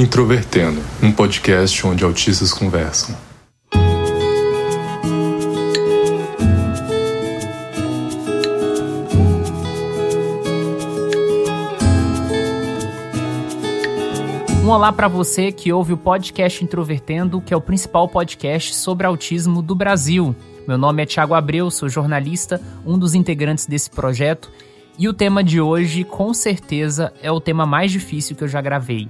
Introvertendo, um podcast onde autistas conversam. Um olá para você que ouve o podcast Introvertendo, que é o principal podcast sobre autismo do Brasil. Meu nome é Thiago Abreu, sou jornalista, um dos integrantes desse projeto, e o tema de hoje, com certeza, é o tema mais difícil que eu já gravei.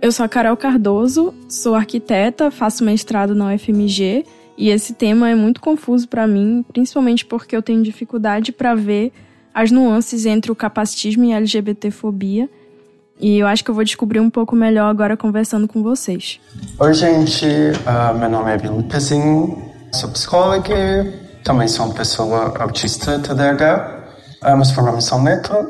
Eu sou a Carol Cardoso, sou arquiteta, faço mestrado na UFMG e esse tema é muito confuso para mim, principalmente porque eu tenho dificuldade para ver as nuances entre o capacitismo e a LGBTfobia. E eu acho que eu vou descobrir um pouco melhor agora conversando com vocês. Oi, gente. Uh, meu nome é Bilu Pezin, sou psicóloga, também sou uma pessoa autista TDAH. Meus pronomes são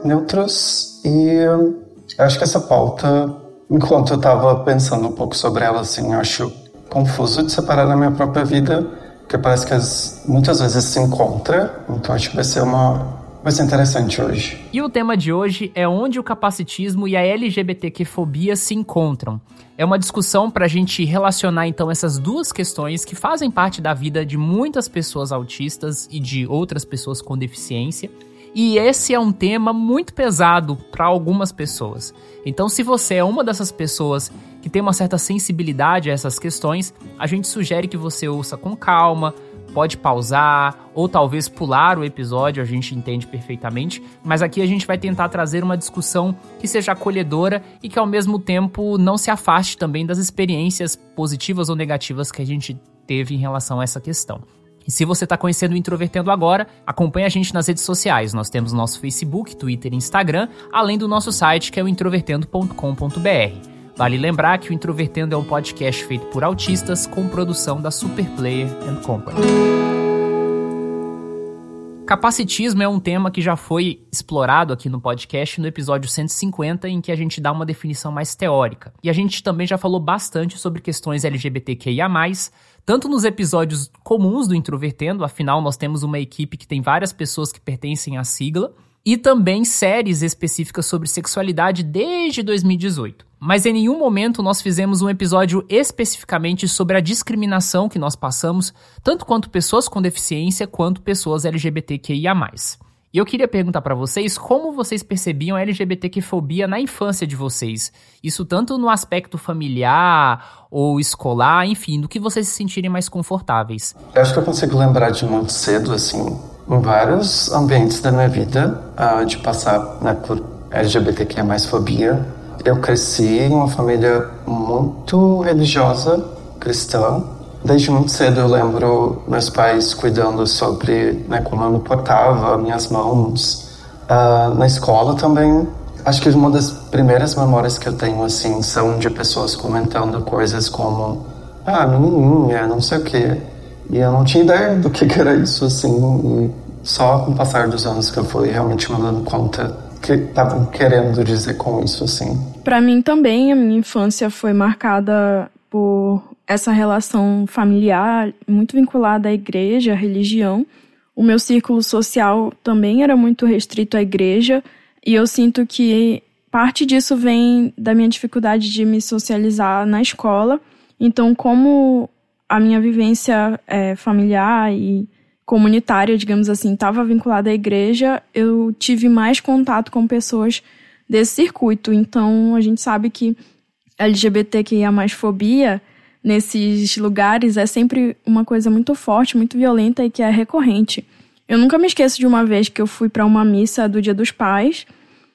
neutros e eu acho que essa pauta enquanto eu estava pensando um pouco sobre ela, assim, eu acho confuso de separar na minha própria vida, porque parece que as, muitas vezes se encontra, então acho que vai ser uma vai ser interessante hoje. E o tema de hoje é onde o capacitismo e a LGBTQ-fobia se encontram. É uma discussão para a gente relacionar então essas duas questões que fazem parte da vida de muitas pessoas autistas e de outras pessoas com deficiência e esse é um tema muito pesado para algumas pessoas. Então, se você é uma dessas pessoas que tem uma certa sensibilidade a essas questões, a gente sugere que você ouça com calma, pode pausar ou talvez pular o episódio, a gente entende perfeitamente, mas aqui a gente vai tentar trazer uma discussão que seja acolhedora e que ao mesmo tempo não se afaste também das experiências positivas ou negativas que a gente teve em relação a essa questão. E se você está conhecendo o Introvertendo agora, acompanhe a gente nas redes sociais. Nós temos nosso Facebook, Twitter e Instagram, além do nosso site que é o introvertendo.com.br. Vale lembrar que o Introvertendo é um podcast feito por autistas com produção da Superplayer Company. Capacitismo é um tema que já foi explorado aqui no podcast no episódio 150, em que a gente dá uma definição mais teórica. E a gente também já falou bastante sobre questões LGBTQIA, tanto nos episódios comuns do Introvertendo, afinal nós temos uma equipe que tem várias pessoas que pertencem à sigla, e também séries específicas sobre sexualidade desde 2018. Mas em nenhum momento nós fizemos um episódio especificamente sobre a discriminação que nós passamos, tanto quanto pessoas com deficiência quanto pessoas LGBTQIA. E eu queria perguntar para vocês como vocês percebiam a LGBTQ-fobia na infância de vocês. Isso tanto no aspecto familiar ou escolar, enfim, do que vocês se sentirem mais confortáveis. Eu acho que eu consigo lembrar de muito cedo, assim, vários ambientes da minha vida, uh, de passar né, por LGBTQ mais fobia. Eu cresci em uma família muito religiosa, cristã, Desde muito cedo eu lembro meus pais cuidando sobre né, como eu me portava, minhas mãos. Uh, na escola também, acho que uma das primeiras memórias que eu tenho assim são de pessoas comentando coisas como ah, menininha, não sei o quê. E eu não tinha ideia do que, que era isso, assim. E só com o passar dos anos que eu fui realmente me dando conta que estavam querendo dizer com isso, assim. Para mim também, a minha infância foi marcada por essa relação familiar muito vinculada à igreja, à religião. O meu círculo social também era muito restrito à igreja e eu sinto que parte disso vem da minha dificuldade de me socializar na escola. Então, como a minha vivência é, familiar e comunitária, digamos assim, estava vinculada à igreja, eu tive mais contato com pessoas desse circuito. Então, a gente sabe que LGBTQIA fobia nesses lugares é sempre uma coisa muito forte, muito violenta e que é recorrente. Eu nunca me esqueço de uma vez que eu fui para uma missa do Dia dos Pais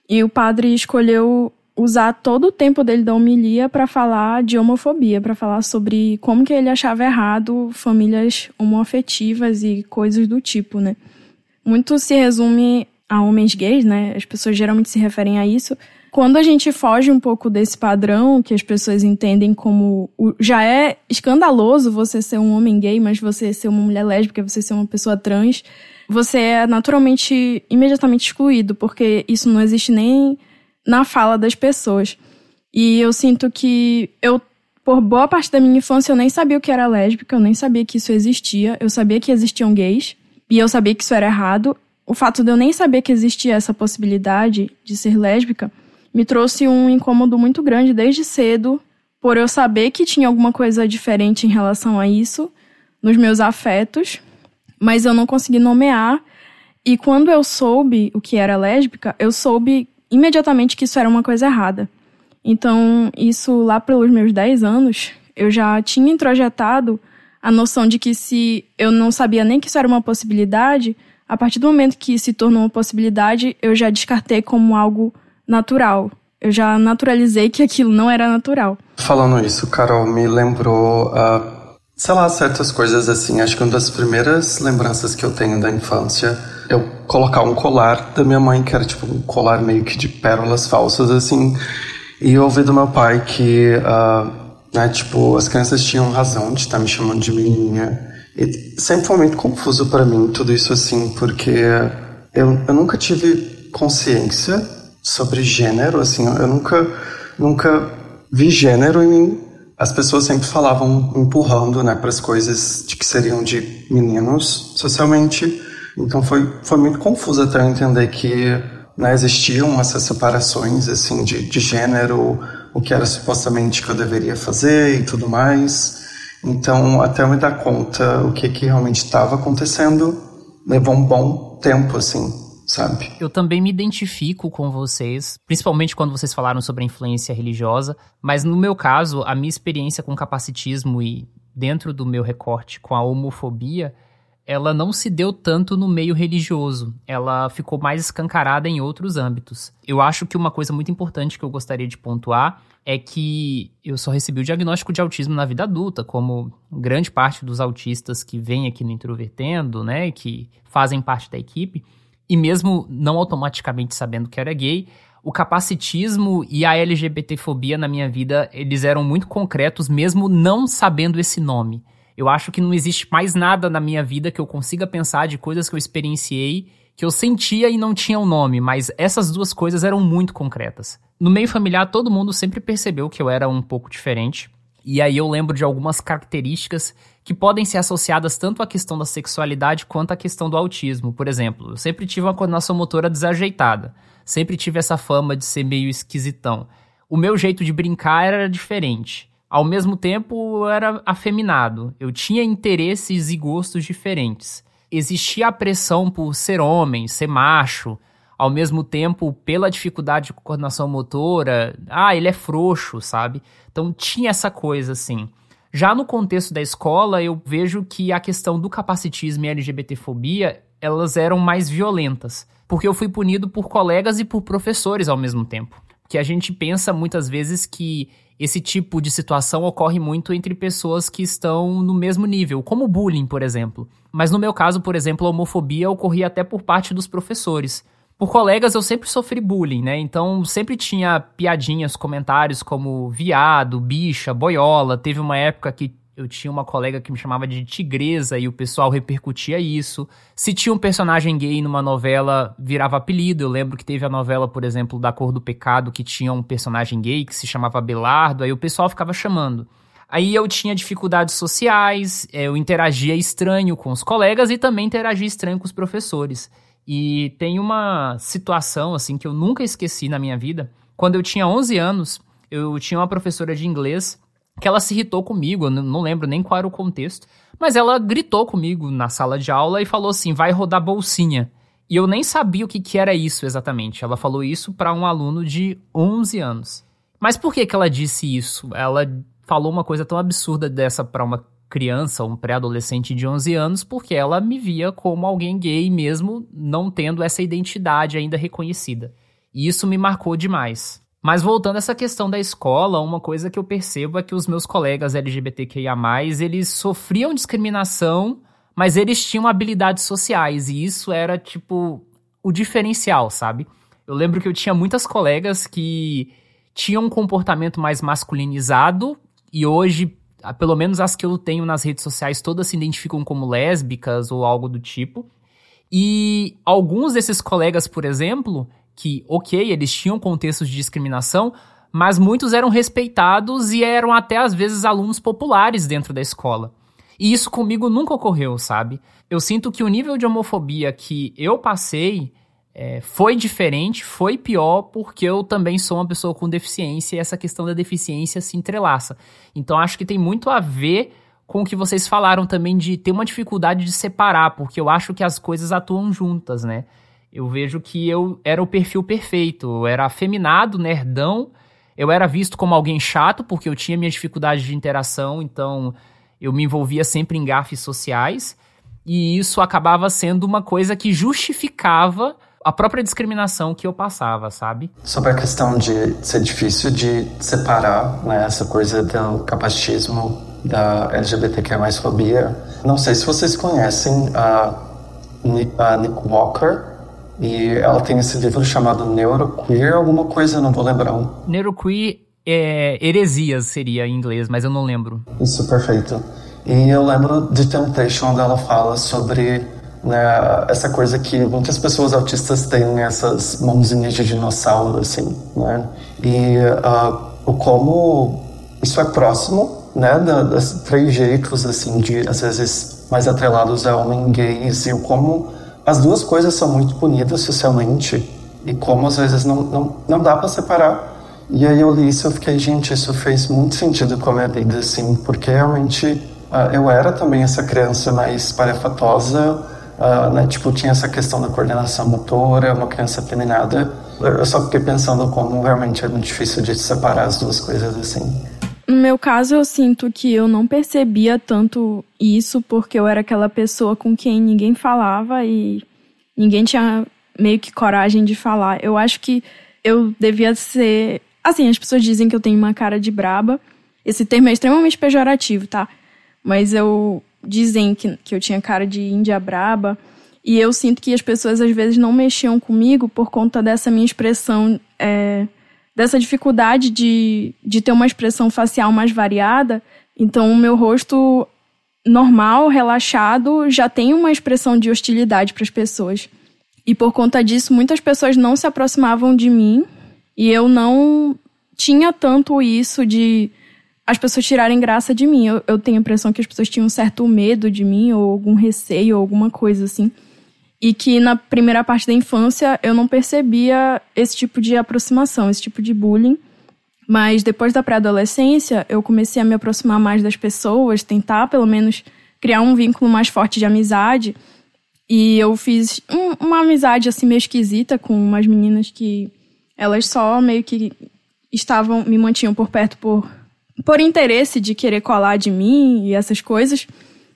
e o padre escolheu usar todo o tempo dele da homilia para falar de homofobia, para falar sobre como que ele achava errado famílias homoafetivas e coisas do tipo, né? Muito se resume a homens gays, né? As pessoas geralmente se referem a isso, quando a gente foge um pouco desse padrão que as pessoas entendem como já é escandaloso você ser um homem gay, mas você ser uma mulher lésbica, você ser uma pessoa trans, você é naturalmente imediatamente excluído, porque isso não existe nem na fala das pessoas. E eu sinto que eu por boa parte da minha infância eu nem sabia o que era lésbica, eu nem sabia que isso existia, eu sabia que existiam gays e eu sabia que isso era errado. O fato de eu nem saber que existia essa possibilidade de ser lésbica me trouxe um incômodo muito grande desde cedo, por eu saber que tinha alguma coisa diferente em relação a isso nos meus afetos, mas eu não consegui nomear. E quando eu soube o que era lésbica, eu soube imediatamente que isso era uma coisa errada. Então, isso lá pelos meus 10 anos, eu já tinha introjetado a noção de que se eu não sabia nem que isso era uma possibilidade, a partir do momento que se tornou uma possibilidade, eu já descartei como algo natural. Eu já naturalizei que aquilo não era natural. Falando isso, Carol, me lembrou, uh, sei lá, certas coisas assim. Acho que uma das primeiras lembranças que eu tenho da infância, eu colocar um colar da minha mãe, que era tipo um colar meio que de pérolas falsas, assim. E eu ouvi do meu pai que, uh, né, tipo, as crianças tinham razão de estar me chamando de menininha. E sempre foi muito confuso para mim tudo isso assim, porque eu, eu nunca tive consciência sobre gênero, assim, eu nunca, nunca vi gênero em mim. As pessoas sempre falavam empurrando, né, para as coisas de que seriam de meninos socialmente. Então foi, foi muito confuso até eu entender que né, existiam essas separações assim de, de gênero, o que era supostamente que eu deveria fazer e tudo mais. Então, até eu me dar conta o que, que realmente estava acontecendo, levou um bom tempo, assim sabe? Eu também me identifico com vocês, principalmente quando vocês falaram sobre a influência religiosa, mas no meu caso, a minha experiência com capacitismo e dentro do meu recorte com a homofobia, ela não se deu tanto no meio religioso, ela ficou mais escancarada em outros âmbitos. Eu acho que uma coisa muito importante que eu gostaria de pontuar é que eu só recebi o diagnóstico de autismo na vida adulta, como grande parte dos autistas que vêm aqui no Introvertendo, né, que fazem parte da equipe e mesmo não automaticamente sabendo que era gay, o capacitismo e a LGBTfobia na minha vida, eles eram muito concretos mesmo não sabendo esse nome. Eu acho que não existe mais nada na minha vida que eu consiga pensar de coisas que eu experienciei que eu sentia e não tinha um nome, mas essas duas coisas eram muito concretas. No meio familiar, todo mundo sempre percebeu que eu era um pouco diferente. E aí eu lembro de algumas características que podem ser associadas tanto à questão da sexualidade quanto à questão do autismo. Por exemplo, eu sempre tive uma coordenação motora desajeitada, sempre tive essa fama de ser meio esquisitão. O meu jeito de brincar era diferente. Ao mesmo tempo, eu era afeminado. Eu tinha interesses e gostos diferentes. Existia a pressão por ser homem, ser macho, ao mesmo tempo, pela dificuldade de coordenação motora, ah, ele é frouxo, sabe? Então tinha essa coisa assim. Já no contexto da escola, eu vejo que a questão do capacitismo e LGBTfobia, elas eram mais violentas, porque eu fui punido por colegas e por professores ao mesmo tempo. Que a gente pensa muitas vezes que esse tipo de situação ocorre muito entre pessoas que estão no mesmo nível, como bullying, por exemplo. Mas no meu caso, por exemplo, a homofobia ocorria até por parte dos professores por colegas eu sempre sofri bullying, né? Então sempre tinha piadinhas, comentários como viado, bicha, boiola. Teve uma época que eu tinha uma colega que me chamava de tigresa e o pessoal repercutia isso. Se tinha um personagem gay numa novela, virava apelido. Eu lembro que teve a novela, por exemplo, da Cor do Pecado, que tinha um personagem gay que se chamava Belardo, aí o pessoal ficava chamando. Aí eu tinha dificuldades sociais, eu interagia estranho com os colegas e também interagia estranho com os professores. E tem uma situação, assim, que eu nunca esqueci na minha vida. Quando eu tinha 11 anos, eu tinha uma professora de inglês que ela se irritou comigo, eu não lembro nem qual era o contexto, mas ela gritou comigo na sala de aula e falou assim: vai rodar bolsinha. E eu nem sabia o que, que era isso exatamente. Ela falou isso para um aluno de 11 anos. Mas por que, que ela disse isso? Ela falou uma coisa tão absurda dessa para uma criança, um pré-adolescente de 11 anos, porque ela me via como alguém gay mesmo não tendo essa identidade ainda reconhecida. E isso me marcou demais. Mas voltando a essa questão da escola, uma coisa que eu percebo é que os meus colegas LGBTQIA+, eles sofriam discriminação, mas eles tinham habilidades sociais, e isso era, tipo, o diferencial, sabe? Eu lembro que eu tinha muitas colegas que tinham um comportamento mais masculinizado, e hoje pelo menos as que eu tenho nas redes sociais, todas se identificam como lésbicas ou algo do tipo. E alguns desses colegas, por exemplo, que, ok, eles tinham contextos de discriminação, mas muitos eram respeitados e eram até às vezes alunos populares dentro da escola. E isso comigo nunca ocorreu, sabe? Eu sinto que o nível de homofobia que eu passei é, foi diferente, foi pior, porque eu também sou uma pessoa com deficiência e essa questão da deficiência se entrelaça. Então acho que tem muito a ver com o que vocês falaram também de ter uma dificuldade de separar, porque eu acho que as coisas atuam juntas, né? Eu vejo que eu era o perfil perfeito, eu era afeminado, nerdão, eu era visto como alguém chato, porque eu tinha minha dificuldade de interação, então eu me envolvia sempre em gafes sociais, e isso acabava sendo uma coisa que justificava a própria discriminação que eu passava, sabe? Sobre a questão de ser difícil de separar né, essa coisa do capacitismo da LGBTQ mais fobia. Não sei se vocês conhecem a, a Nick Walker, e ela tem esse livro chamado Neuroqueer, alguma coisa, não vou lembrar. Neuroqueer é heresias seria em inglês, mas eu não lembro. Isso, perfeito. E eu lembro de Temptation, onde ela fala sobre né, essa coisa que muitas pessoas autistas têm essas mãozinhas de dinossauro, assim, né? E uh, o como isso é próximo, né, das três jeitos, assim, de, às vezes, mais atrelados a homem gays, e o como as duas coisas são muito punidas socialmente, e como, às vezes, não, não, não dá para separar. E aí eu li isso e fiquei, gente, isso fez muito sentido com a minha vida, assim, porque realmente uh, eu era também essa criança mais parafatosa, Uh, né, tipo, tinha essa questão da coordenação motora, uma criança afeminada. Eu só fiquei pensando como realmente é muito difícil de separar as duas coisas assim. No meu caso, eu sinto que eu não percebia tanto isso porque eu era aquela pessoa com quem ninguém falava e ninguém tinha meio que coragem de falar. Eu acho que eu devia ser. Assim, as pessoas dizem que eu tenho uma cara de braba. Esse termo é extremamente pejorativo, tá? Mas eu dizem que, que eu tinha cara de índia braba. E eu sinto que as pessoas às vezes não mexiam comigo por conta dessa minha expressão, é, dessa dificuldade de, de ter uma expressão facial mais variada. Então, o meu rosto normal, relaxado, já tem uma expressão de hostilidade para as pessoas. E por conta disso, muitas pessoas não se aproximavam de mim e eu não tinha tanto isso de as pessoas tirarem graça de mim. Eu, eu tenho a impressão que as pessoas tinham um certo medo de mim, ou algum receio, ou alguma coisa assim. E que na primeira parte da infância eu não percebia esse tipo de aproximação, esse tipo de bullying. Mas depois da pré-adolescência, eu comecei a me aproximar mais das pessoas, tentar pelo menos criar um vínculo mais forte de amizade. E eu fiz um, uma amizade assim meio esquisita com umas meninas que elas só meio que estavam me mantinham por perto por por interesse de querer colar de mim e essas coisas.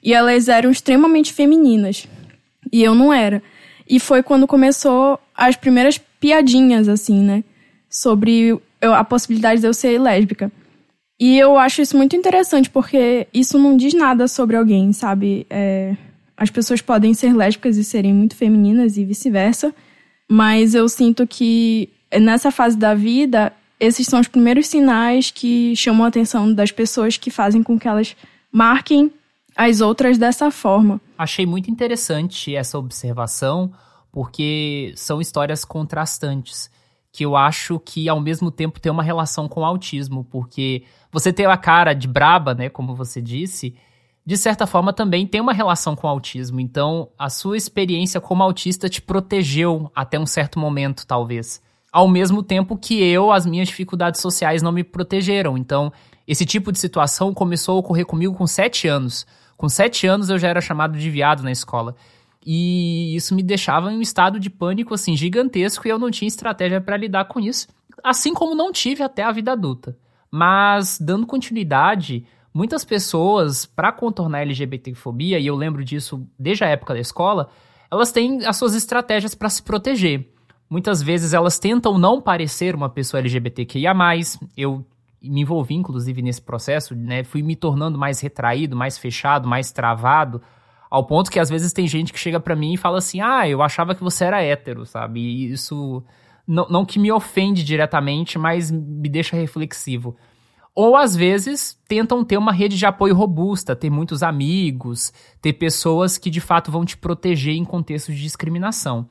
E elas eram extremamente femininas. E eu não era. E foi quando começou as primeiras piadinhas, assim, né? Sobre a possibilidade de eu ser lésbica. E eu acho isso muito interessante, porque isso não diz nada sobre alguém, sabe? É, as pessoas podem ser lésbicas e serem muito femininas e vice-versa. Mas eu sinto que nessa fase da vida esses são os primeiros sinais que chamam a atenção das pessoas que fazem com que elas marquem as outras dessa forma. Achei muito interessante essa observação, porque são histórias contrastantes, que eu acho que ao mesmo tempo tem uma relação com o autismo, porque você ter a cara de braba, né, como você disse, de certa forma também tem uma relação com o autismo. Então, a sua experiência como autista te protegeu até um certo momento, talvez ao mesmo tempo que eu, as minhas dificuldades sociais não me protegeram. Então, esse tipo de situação começou a ocorrer comigo com sete anos. Com sete anos eu já era chamado de viado na escola. E isso me deixava em um estado de pânico assim gigantesco e eu não tinha estratégia para lidar com isso, assim como não tive até a vida adulta. Mas dando continuidade, muitas pessoas para contornar a LGBTfobia, e eu lembro disso desde a época da escola, elas têm as suas estratégias para se proteger. Muitas vezes elas tentam não parecer uma pessoa LGBTQIA+. Eu me envolvi, inclusive, nesse processo, né? Fui me tornando mais retraído, mais fechado, mais travado, ao ponto que às vezes tem gente que chega para mim e fala assim: ah, eu achava que você era hétero, sabe? E isso não, não que me ofende diretamente, mas me deixa reflexivo. Ou às vezes tentam ter uma rede de apoio robusta, ter muitos amigos, ter pessoas que de fato vão te proteger em contextos de discriminação.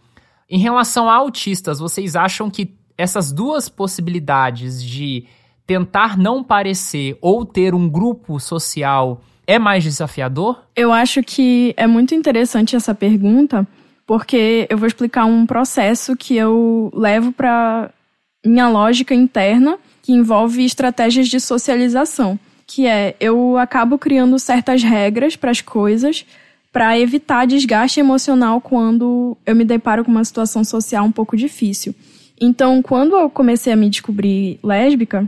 Em relação a autistas, vocês acham que essas duas possibilidades de tentar não parecer ou ter um grupo social é mais desafiador? Eu acho que é muito interessante essa pergunta, porque eu vou explicar um processo que eu levo para minha lógica interna, que envolve estratégias de socialização, que é eu acabo criando certas regras para as coisas para evitar desgaste emocional quando eu me deparo com uma situação social um pouco difícil. Então, quando eu comecei a me descobrir lésbica,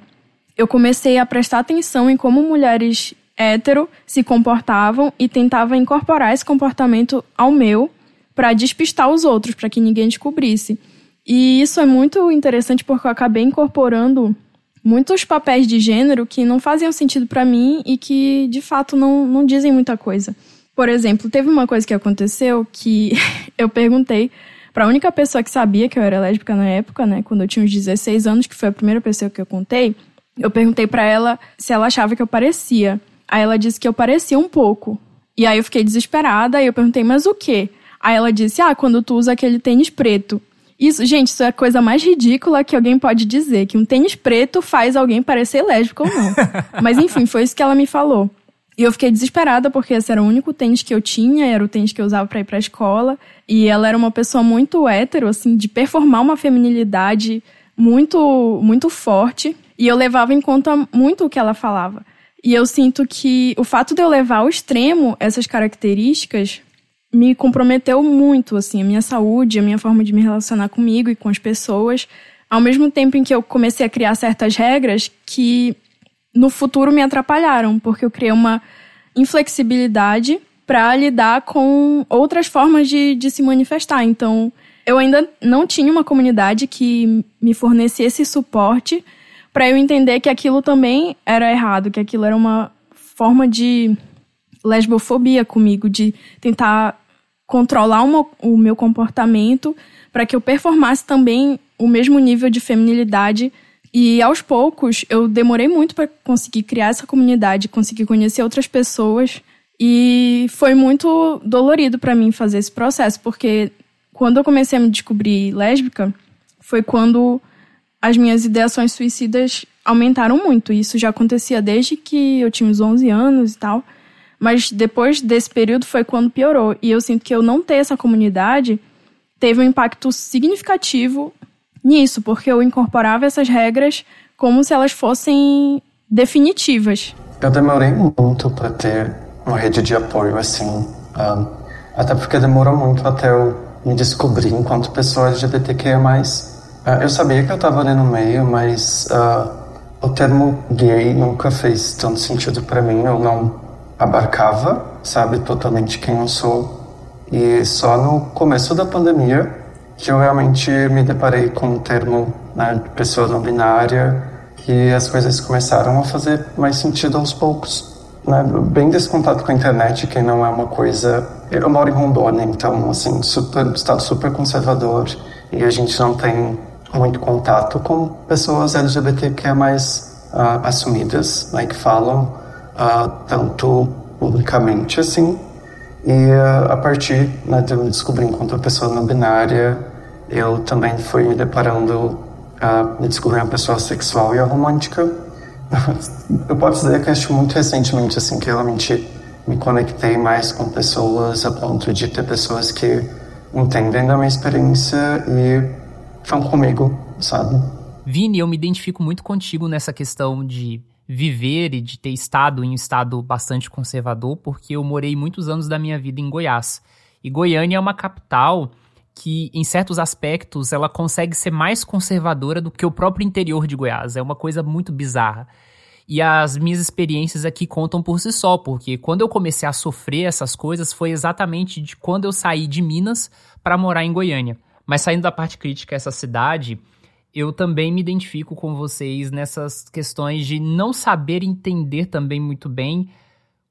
eu comecei a prestar atenção em como mulheres hétero se comportavam e tentava incorporar esse comportamento ao meu para despistar os outros, para que ninguém descobrisse. E isso é muito interessante porque eu acabei incorporando muitos papéis de gênero que não faziam sentido para mim e que de fato não, não dizem muita coisa. Por exemplo, teve uma coisa que aconteceu que eu perguntei para a única pessoa que sabia que eu era lésbica na época, né, quando eu tinha uns 16 anos, que foi a primeira pessoa que eu contei, eu perguntei para ela se ela achava que eu parecia. Aí ela disse que eu parecia um pouco. E aí eu fiquei desesperada e eu perguntei, mas o quê? Aí ela disse, ah, quando tu usa aquele tênis preto. Isso, gente, isso é a coisa mais ridícula que alguém pode dizer, que um tênis preto faz alguém parecer lésbico ou não. mas enfim, foi isso que ela me falou. E eu fiquei desesperada porque esse era o único tênis que eu tinha, era o tênis que eu usava para ir pra escola. E ela era uma pessoa muito hétero, assim, de performar uma feminilidade muito, muito forte. E eu levava em conta muito o que ela falava. E eu sinto que o fato de eu levar ao extremo essas características me comprometeu muito, assim, a minha saúde, a minha forma de me relacionar comigo e com as pessoas, ao mesmo tempo em que eu comecei a criar certas regras que no futuro me atrapalharam, porque eu criei uma inflexibilidade para lidar com outras formas de, de se manifestar. Então, eu ainda não tinha uma comunidade que me fornecesse suporte para eu entender que aquilo também era errado, que aquilo era uma forma de lesbofobia comigo, de tentar controlar uma, o meu comportamento para que eu performasse também o mesmo nível de feminilidade. E aos poucos eu demorei muito para conseguir criar essa comunidade, conseguir conhecer outras pessoas. E foi muito dolorido para mim fazer esse processo, porque quando eu comecei a me descobrir lésbica, foi quando as minhas ideações suicidas aumentaram muito. Isso já acontecia desde que eu tinha uns 11 anos e tal. Mas depois desse período foi quando piorou. E eu sinto que eu não ter essa comunidade teve um impacto significativo nisso, porque eu incorporava essas regras como se elas fossem definitivas. Eu demorei muito para ter uma rede de apoio assim. Até porque demorou muito até eu me descobrir enquanto pessoa LGBTQIA+. Uh, eu sabia que eu estava ali no meio, mas uh, o termo gay nunca fez tanto sentido para mim. Eu não abarcava, sabe, totalmente quem eu sou. E só no começo da pandemia que eu realmente me deparei com o termo né, de pessoa não binária e as coisas começaram a fazer mais sentido aos poucos. Né? Bem descontado com a internet, que não é uma coisa... Eu moro em Rondônia, então, assim, super, estado super conservador e a gente não tem muito contato com pessoas LGBT que é mais uh, assumidas, né, que falam uh, tanto publicamente assim. E uh, a partir né, de eu me descobrir enquanto pessoa não binária, eu também fui me deparando, uh, me descobrir uma pessoa sexual e romântica. eu posso dizer que acho muito recentemente assim que realmente me conectei mais com pessoas a ponto de ter pessoas que entendem da minha experiência e vão comigo, sabe? Vini, eu me identifico muito contigo nessa questão de viver e de ter estado em um estado bastante conservador, porque eu morei muitos anos da minha vida em Goiás. E Goiânia é uma capital que, em certos aspectos, ela consegue ser mais conservadora do que o próprio interior de Goiás. É uma coisa muito bizarra. E as minhas experiências aqui contam por si só, porque quando eu comecei a sofrer essas coisas foi exatamente de quando eu saí de Minas para morar em Goiânia. Mas saindo da parte crítica essa cidade, eu também me identifico com vocês nessas questões de não saber entender também muito bem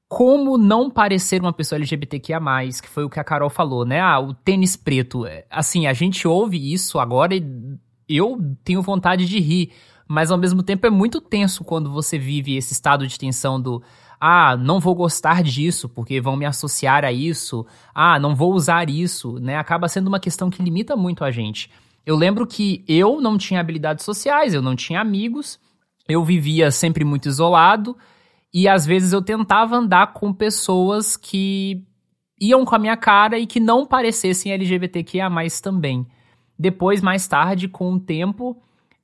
como não parecer uma pessoa LGBTQIA+, que foi o que a Carol falou, né? Ah, o tênis preto. É, assim, a gente ouve isso agora e eu tenho vontade de rir, mas ao mesmo tempo é muito tenso quando você vive esse estado de tensão do ah, não vou gostar disso porque vão me associar a isso, ah, não vou usar isso, né? Acaba sendo uma questão que limita muito a gente. Eu lembro que eu não tinha habilidades sociais, eu não tinha amigos, eu vivia sempre muito isolado e às vezes eu tentava andar com pessoas que iam com a minha cara e que não parecessem LGBTQIA+, também. Depois, mais tarde, com o tempo,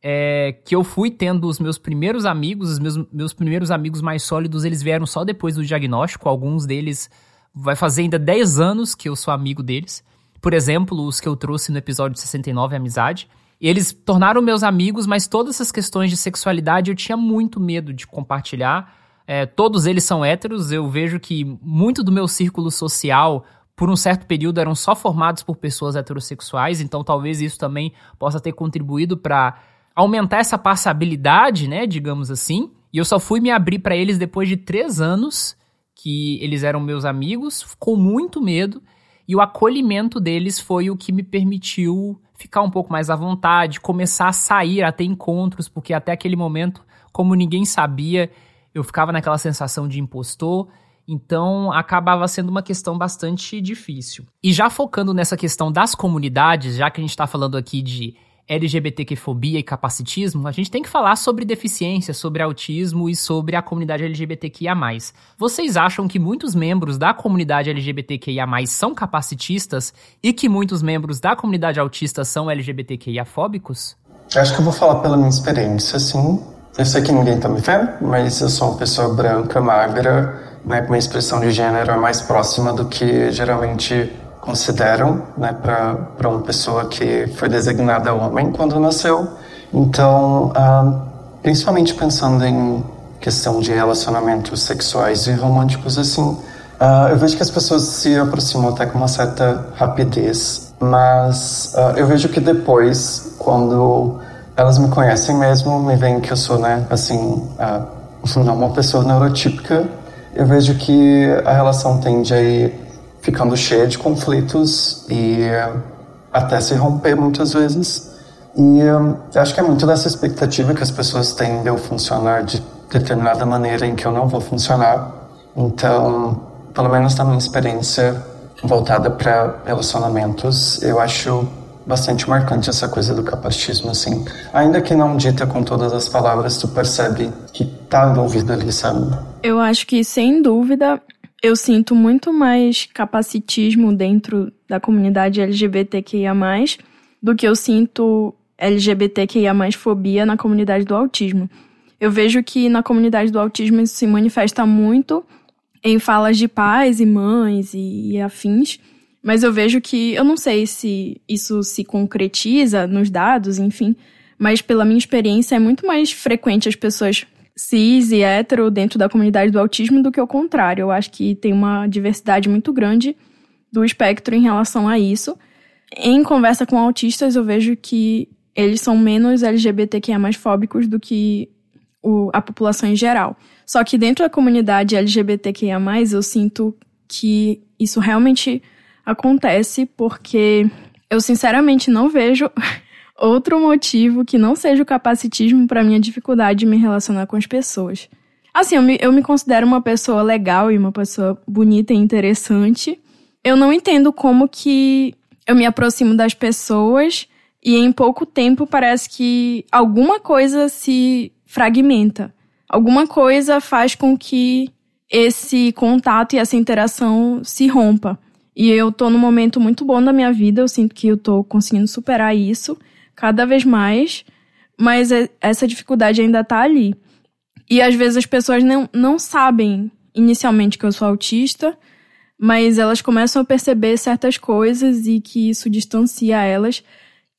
é, que eu fui tendo os meus primeiros amigos, os meus, meus primeiros amigos mais sólidos, eles vieram só depois do diagnóstico, alguns deles vai fazer ainda 10 anos que eu sou amigo deles. Por exemplo, os que eu trouxe no episódio 69, Amizade. Eles tornaram meus amigos, mas todas essas questões de sexualidade eu tinha muito medo de compartilhar. É, todos eles são héteros, eu vejo que muito do meu círculo social, por um certo período, eram só formados por pessoas heterossexuais, então talvez isso também possa ter contribuído para aumentar essa passabilidade, né, digamos assim. E eu só fui me abrir para eles depois de três anos que eles eram meus amigos, com muito medo, e o acolhimento deles foi o que me permitiu ficar um pouco mais à vontade, começar a sair, a ter encontros, porque até aquele momento, como ninguém sabia, eu ficava naquela sensação de impostor, então acabava sendo uma questão bastante difícil. E já focando nessa questão das comunidades, já que a gente está falando aqui de LGBTQ-fobia e capacitismo, a gente tem que falar sobre deficiência, sobre autismo e sobre a comunidade LGBTQIA+. Vocês acham que muitos membros da comunidade LGBTQIA+, são capacitistas e que muitos membros da comunidade autista são LGBTQIA-fóbicos? Acho que eu vou falar pela minha experiência, sim. Eu sei que ninguém tá me vendo, mas eu sou uma pessoa branca, magra, né, com uma expressão de gênero mais próxima do que geralmente consideram né, para uma pessoa que foi designada homem quando nasceu. Então, ah, principalmente pensando em questão de relacionamentos sexuais e românticos, assim, ah, eu vejo que as pessoas se aproximam até com uma certa rapidez, mas ah, eu vejo que depois, quando elas me conhecem mesmo, me veem que eu sou, né, assim, não uma pessoa neurotípica, eu vejo que a relação tende a ir ficando cheia de conflitos e até se romper muitas vezes. E eu acho que é muito dessa expectativa que as pessoas têm de eu funcionar de determinada maneira em que eu não vou funcionar. Então, pelo menos na minha experiência voltada para relacionamentos, eu acho bastante marcante essa coisa do capacitismo, assim. Ainda que não dita com todas as palavras, tu percebe que tá envolvido ali, sabe? Eu acho que, sem dúvida, eu sinto muito mais capacitismo dentro da comunidade LGBTQIA, do que eu sinto LGBTQIA fobia na comunidade do autismo. Eu vejo que na comunidade do autismo isso se manifesta muito em falas de pais e mães e, e afins, mas eu vejo que eu não sei se isso se concretiza nos dados, enfim, mas pela minha experiência é muito mais frequente as pessoas cis e hétero dentro da comunidade do autismo do que o contrário. Eu acho que tem uma diversidade muito grande do espectro em relação a isso. Em conversa com autistas, eu vejo que eles são menos LGBTQIA mais fóbicos do que o, a população em geral. Só que dentro da comunidade LGBTQIA, eu sinto que isso realmente acontece porque eu sinceramente não vejo outro motivo que não seja o capacitismo para minha dificuldade de me relacionar com as pessoas. Assim, eu me, eu me considero uma pessoa legal e uma pessoa bonita e interessante. Eu não entendo como que eu me aproximo das pessoas e em pouco tempo parece que alguma coisa se fragmenta. Alguma coisa faz com que esse contato e essa interação se rompa. E eu tô num momento muito bom da minha vida, eu sinto que eu tô conseguindo superar isso cada vez mais, mas é, essa dificuldade ainda está ali. E às vezes as pessoas não, não sabem inicialmente que eu sou autista, mas elas começam a perceber certas coisas e que isso distancia elas.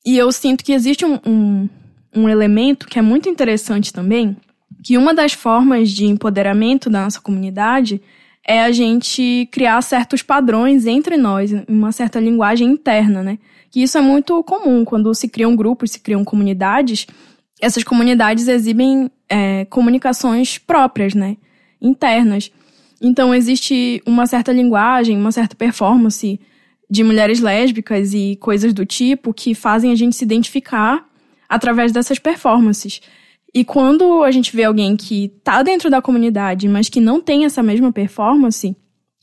E eu sinto que existe um, um, um elemento que é muito interessante também, que uma das formas de empoderamento da nossa comunidade é a gente criar certos padrões entre nós, uma certa linguagem interna, né? que isso é muito comum quando se criam grupos, se criam comunidades. Essas comunidades exibem é, comunicações próprias, né? Internas. Então, existe uma certa linguagem, uma certa performance de mulheres lésbicas e coisas do tipo que fazem a gente se identificar através dessas performances. E quando a gente vê alguém que tá dentro da comunidade, mas que não tem essa mesma performance,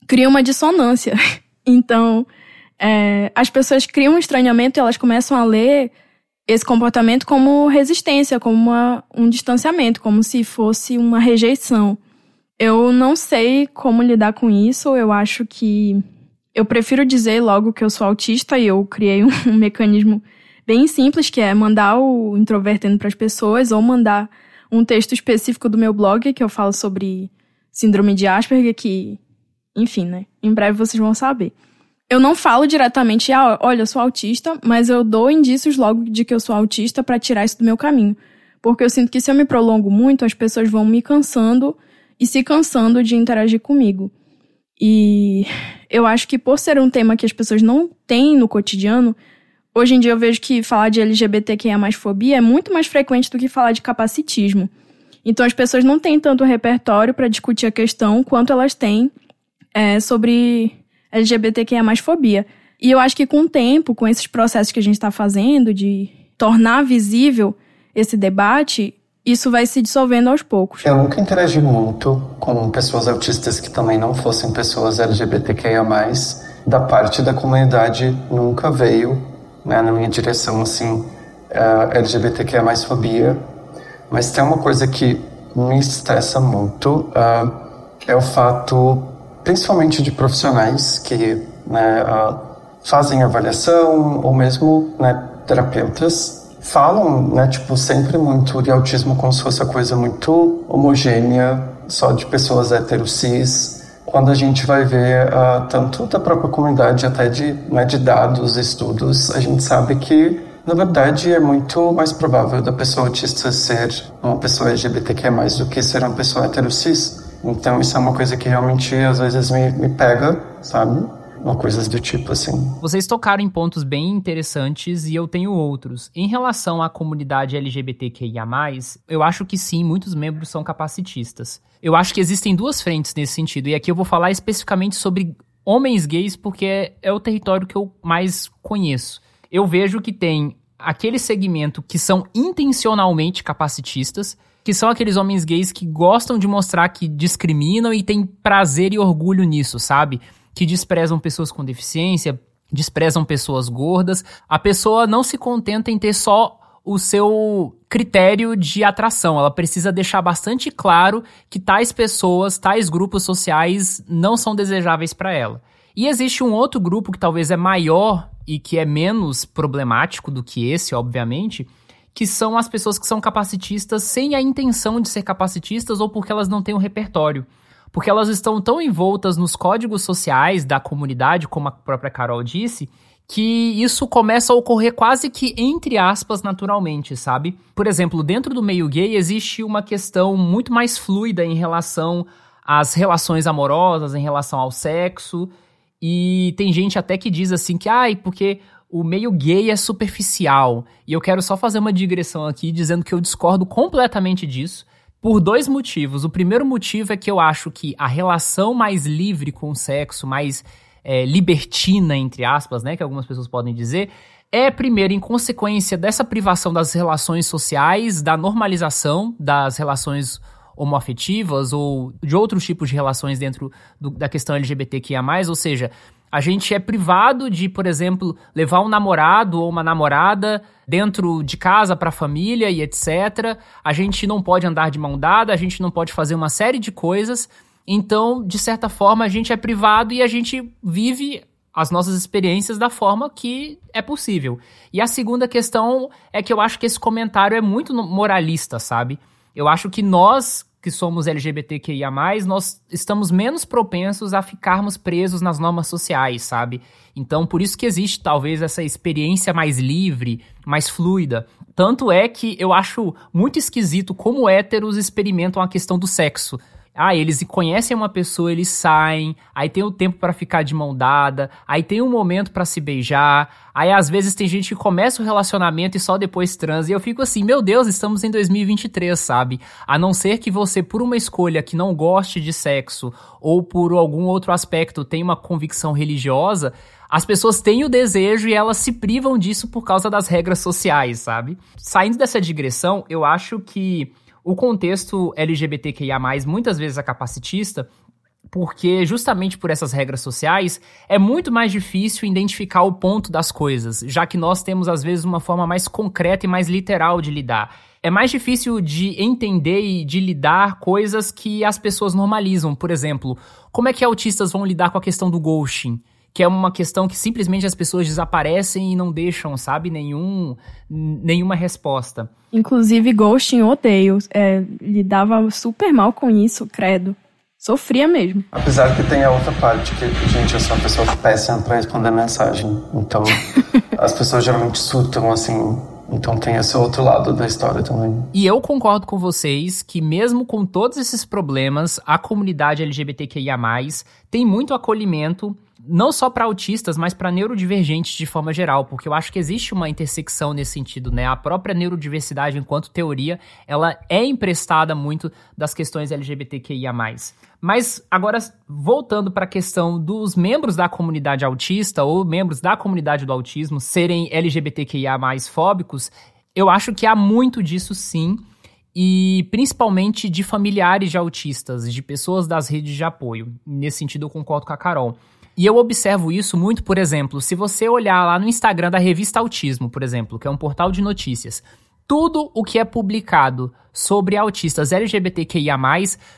cria uma dissonância. Então, é, as pessoas criam um estranhamento e elas começam a ler esse comportamento como resistência, como uma, um distanciamento, como se fosse uma rejeição. Eu não sei como lidar com isso, eu acho que Eu prefiro dizer logo que eu sou autista e eu criei um, um mecanismo bem simples, que é mandar o introvertendo para as pessoas ou mandar um texto específico do meu blog que eu falo sobre síndrome de Asperger, que, enfim, né? Em breve vocês vão saber. Eu não falo diretamente, ah, olha, eu sou autista, mas eu dou indícios logo de que eu sou autista para tirar isso do meu caminho. Porque eu sinto que se eu me prolongo muito, as pessoas vão me cansando e se cansando de interagir comigo. E eu acho que por ser um tema que as pessoas não têm no cotidiano, hoje em dia eu vejo que falar de LGBTQIA mais fobia é muito mais frequente do que falar de capacitismo. Então as pessoas não têm tanto repertório para discutir a questão quanto elas têm é, sobre LGBTQIA mais fobia. E eu acho que com o tempo, com esses processos que a gente está fazendo de tornar visível esse debate, isso vai se dissolvendo aos poucos. Eu nunca interagi muito com pessoas autistas que também não fossem pessoas LGBTQIA+. Da parte da comunidade nunca veio né, na minha direção, assim, uh, LGBTQIA+, fobia. Mas tem uma coisa que me estressa muito, uh, é o fato, principalmente de profissionais que né, uh, fazem avaliação, ou mesmo né, terapeutas, falam, né, tipo, sempre muito de autismo como se fosse uma coisa muito homogênea, só de pessoas heterocis. Quando a gente vai ver uh, tanto da própria comunidade, até de, né, de dados, estudos, a gente sabe que, na verdade, é muito mais provável da pessoa autista ser uma pessoa LGBTQ+, do que ser uma pessoa heterocis. Então, isso é uma coisa que realmente, às vezes, me, me pega, sabe? Ou coisas do tipo assim. Vocês tocaram em pontos bem interessantes e eu tenho outros. Em relação à comunidade LGBTQIA+, eu acho que sim, muitos membros são capacitistas. Eu acho que existem duas frentes nesse sentido, e aqui eu vou falar especificamente sobre homens gays porque é, é o território que eu mais conheço. Eu vejo que tem aquele segmento que são intencionalmente capacitistas, que são aqueles homens gays que gostam de mostrar que discriminam e têm prazer e orgulho nisso, sabe? Que desprezam pessoas com deficiência, desprezam pessoas gordas. A pessoa não se contenta em ter só o seu critério de atração. Ela precisa deixar bastante claro que tais pessoas, tais grupos sociais não são desejáveis para ela. E existe um outro grupo que talvez é maior e que é menos problemático do que esse, obviamente, que são as pessoas que são capacitistas sem a intenção de ser capacitistas ou porque elas não têm um repertório porque elas estão tão envoltas nos códigos sociais da comunidade, como a própria Carol disse, que isso começa a ocorrer quase que entre aspas naturalmente, sabe? Por exemplo, dentro do meio gay existe uma questão muito mais fluida em relação às relações amorosas, em relação ao sexo, e tem gente até que diz assim que, ai, porque o meio gay é superficial. E eu quero só fazer uma digressão aqui dizendo que eu discordo completamente disso. Por dois motivos. O primeiro motivo é que eu acho que a relação mais livre com o sexo, mais é, libertina, entre aspas, né, que algumas pessoas podem dizer, é primeiro em consequência dessa privação das relações sociais, da normalização das relações homoafetivas ou de outros tipos de relações dentro do, da questão LGBTQIA+, ou seja, a gente é privado de, por exemplo, levar um namorado ou uma namorada dentro de casa para a família e etc. A gente não pode andar de mão dada, a gente não pode fazer uma série de coisas. Então, de certa forma, a gente é privado e a gente vive as nossas experiências da forma que é possível. E a segunda questão é que eu acho que esse comentário é muito moralista, sabe? Eu acho que nós que somos LGBTQIA+, nós estamos menos propensos a ficarmos presos nas normas sociais, sabe? Então, por isso que existe talvez essa experiência mais livre, mais fluida. Tanto é que eu acho muito esquisito como héteros experimentam a questão do sexo. Ah, eles conhecem uma pessoa, eles saem, aí tem o tempo para ficar de mão dada, aí tem um momento para se beijar, aí às vezes tem gente que começa o relacionamento e só depois transa, e eu fico assim, meu Deus, estamos em 2023, sabe? A não ser que você, por uma escolha que não goste de sexo, ou por algum outro aspecto, tenha uma convicção religiosa, as pessoas têm o desejo e elas se privam disso por causa das regras sociais, sabe? Saindo dessa digressão, eu acho que o contexto LGBTQIA, muitas vezes é capacitista, porque justamente por essas regras sociais é muito mais difícil identificar o ponto das coisas, já que nós temos às vezes uma forma mais concreta e mais literal de lidar. É mais difícil de entender e de lidar coisas que as pessoas normalizam. Por exemplo, como é que autistas vão lidar com a questão do ghosting? Que é uma questão que simplesmente as pessoas desaparecem e não deixam, sabe, nenhum, nenhuma resposta. Inclusive, ghosting odeio. É, lidava super mal com isso, credo. Sofria mesmo. Apesar que tem a outra parte, que, gente, eu sou uma pessoa péssima pra responder mensagem. Então, as pessoas geralmente surtam, assim, então tem esse outro lado da história também. E eu concordo com vocês que mesmo com todos esses problemas, a comunidade LGBTQIA+, tem muito acolhimento não só para autistas, mas para neurodivergentes de forma geral, porque eu acho que existe uma intersecção nesse sentido, né? A própria neurodiversidade, enquanto teoria, ela é emprestada muito das questões LGBTQIA+. Mas agora, voltando para a questão dos membros da comunidade autista ou membros da comunidade do autismo serem LGBTQIA+, fóbicos, eu acho que há muito disso sim, e principalmente de familiares de autistas, de pessoas das redes de apoio. Nesse sentido, eu concordo com a Carol. E eu observo isso muito, por exemplo, se você olhar lá no Instagram da revista Autismo, por exemplo, que é um portal de notícias, tudo o que é publicado sobre autistas LGBTQIA+,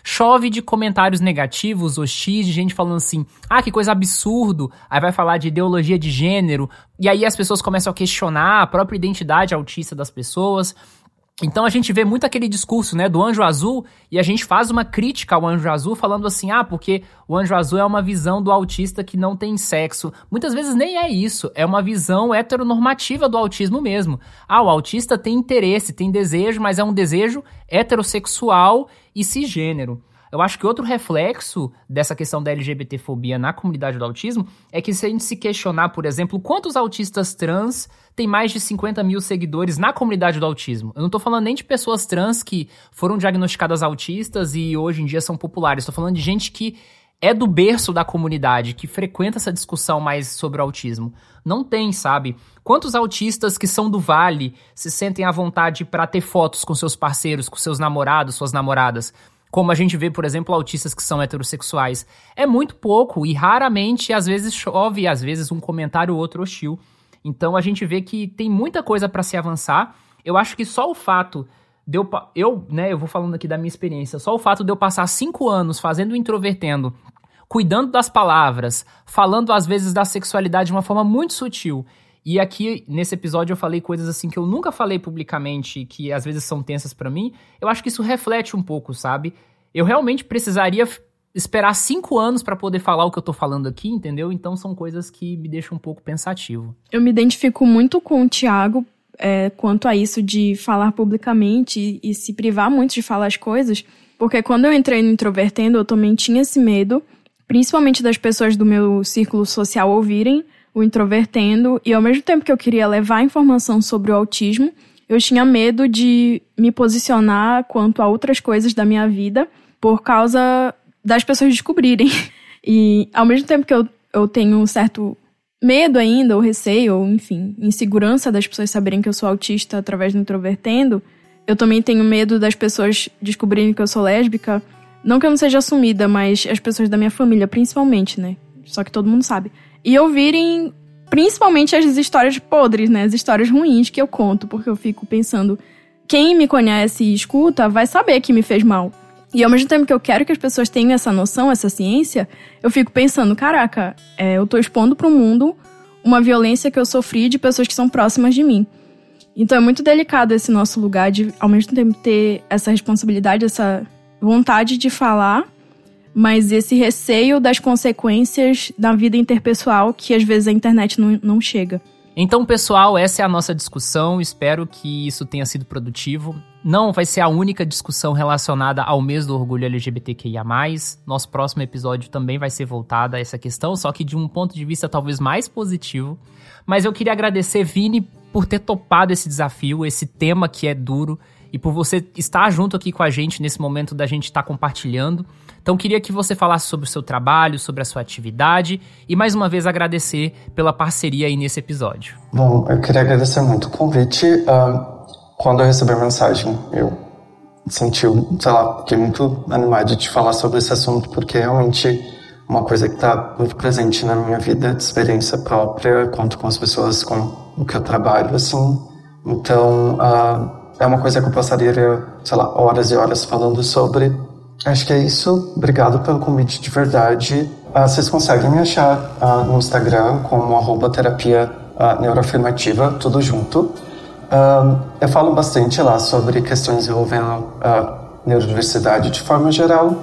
chove de comentários negativos, hostis, de gente falando assim, ah, que coisa absurdo, aí vai falar de ideologia de gênero, e aí as pessoas começam a questionar a própria identidade autista das pessoas, então a gente vê muito aquele discurso, né, do anjo azul e a gente faz uma crítica ao anjo azul falando assim: "Ah, porque o anjo azul é uma visão do autista que não tem sexo". Muitas vezes nem é isso, é uma visão heteronormativa do autismo mesmo. Ah, o autista tem interesse, tem desejo, mas é um desejo heterossexual e cisgênero. Eu acho que outro reflexo dessa questão da LGBTfobia na comunidade do autismo é que se a gente se questionar, por exemplo, quantos autistas trans têm mais de 50 mil seguidores na comunidade do autismo? Eu não tô falando nem de pessoas trans que foram diagnosticadas autistas e hoje em dia são populares. Tô falando de gente que é do berço da comunidade, que frequenta essa discussão mais sobre o autismo. Não tem, sabe? Quantos autistas que são do Vale se sentem à vontade para ter fotos com seus parceiros, com seus namorados, suas namoradas? Como a gente vê, por exemplo, autistas que são heterossexuais. É muito pouco e raramente, às vezes chove, às vezes um comentário ou outro hostil. Então a gente vê que tem muita coisa para se avançar. Eu acho que só o fato de eu, eu, né, eu vou falando aqui da minha experiência, só o fato de eu passar cinco anos fazendo introvertendo, cuidando das palavras, falando às vezes da sexualidade de uma forma muito sutil e aqui, nesse episódio, eu falei coisas assim que eu nunca falei publicamente, que às vezes são tensas para mim. Eu acho que isso reflete um pouco, sabe? Eu realmente precisaria esperar cinco anos para poder falar o que eu tô falando aqui, entendeu? Então são coisas que me deixam um pouco pensativo. Eu me identifico muito com o Thiago é, quanto a isso de falar publicamente e, e se privar muito de falar as coisas, porque quando eu entrei no Introvertendo, eu também tinha esse medo, principalmente das pessoas do meu círculo social ouvirem o introvertendo, e ao mesmo tempo que eu queria levar informação sobre o autismo, eu tinha medo de me posicionar quanto a outras coisas da minha vida por causa das pessoas descobrirem. E ao mesmo tempo que eu, eu tenho um certo medo ainda, ou receio, ou enfim, insegurança das pessoas saberem que eu sou autista através do introvertendo, eu também tenho medo das pessoas descobrirem que eu sou lésbica. Não que eu não seja assumida, mas as pessoas da minha família, principalmente, né? Só que todo mundo sabe e ouvirem principalmente as histórias podres, né? As histórias ruins que eu conto, porque eu fico pensando, quem me conhece e escuta vai saber que me fez mal. E ao mesmo tempo que eu quero que as pessoas tenham essa noção, essa ciência, eu fico pensando, caraca, é, eu tô expondo para o mundo uma violência que eu sofri de pessoas que são próximas de mim. Então é muito delicado esse nosso lugar de, ao mesmo tempo, ter essa responsabilidade, essa vontade de falar mas esse receio das consequências da vida interpessoal que às vezes a internet não, não chega. Então, pessoal, essa é a nossa discussão. Espero que isso tenha sido produtivo. Não vai ser a única discussão relacionada ao mês do orgulho LGBTQIA. Nosso próximo episódio também vai ser voltado a essa questão, só que de um ponto de vista talvez mais positivo. Mas eu queria agradecer, Vini, por ter topado esse desafio, esse tema que é duro, e por você estar junto aqui com a gente nesse momento da gente estar compartilhando. Então queria que você falasse sobre o seu trabalho, sobre a sua atividade e mais uma vez agradecer pela parceria aí nesse episódio. Bom, eu queria agradecer muito o convite. Uh, quando eu recebi a mensagem, eu senti, sei lá, fiquei muito animado de falar sobre esse assunto porque é realmente uma coisa que está muito presente na minha vida, de experiência própria, quanto com as pessoas com o que eu trabalho, assim. Então, uh, é uma coisa que eu passaria, sei lá, horas e horas falando sobre Acho que é isso. Obrigado pelo convite de verdade. uh, vocês conseguem me achar uh, no Instagram como arroba terapia neuroafirmativa, tudo junto. eu falo bastante lá sobre questões envolvendo neurodiversidade de forma geral.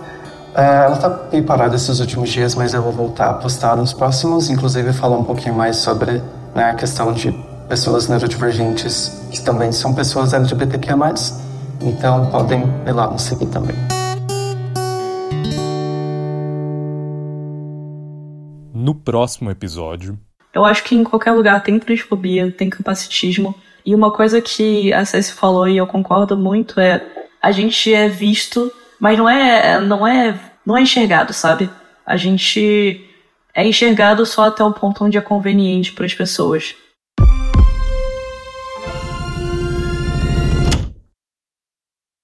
ela está bem parada esses últimos dias, mas eu vou voltar a postar nos próximos, inclusive falar um pouquinho mais sobre né, a questão de pessoas neurodivergentes que também são pessoas LGBTQIA+. Então podem ir lá me seguir também. No próximo episódio. Eu acho que em qualquer lugar tem transfobia, tem capacitismo. E uma coisa que a Ceci falou e eu concordo muito é a gente é visto, mas não é não é não é enxergado, sabe? A gente é enxergado só até o ponto onde é conveniente para as pessoas.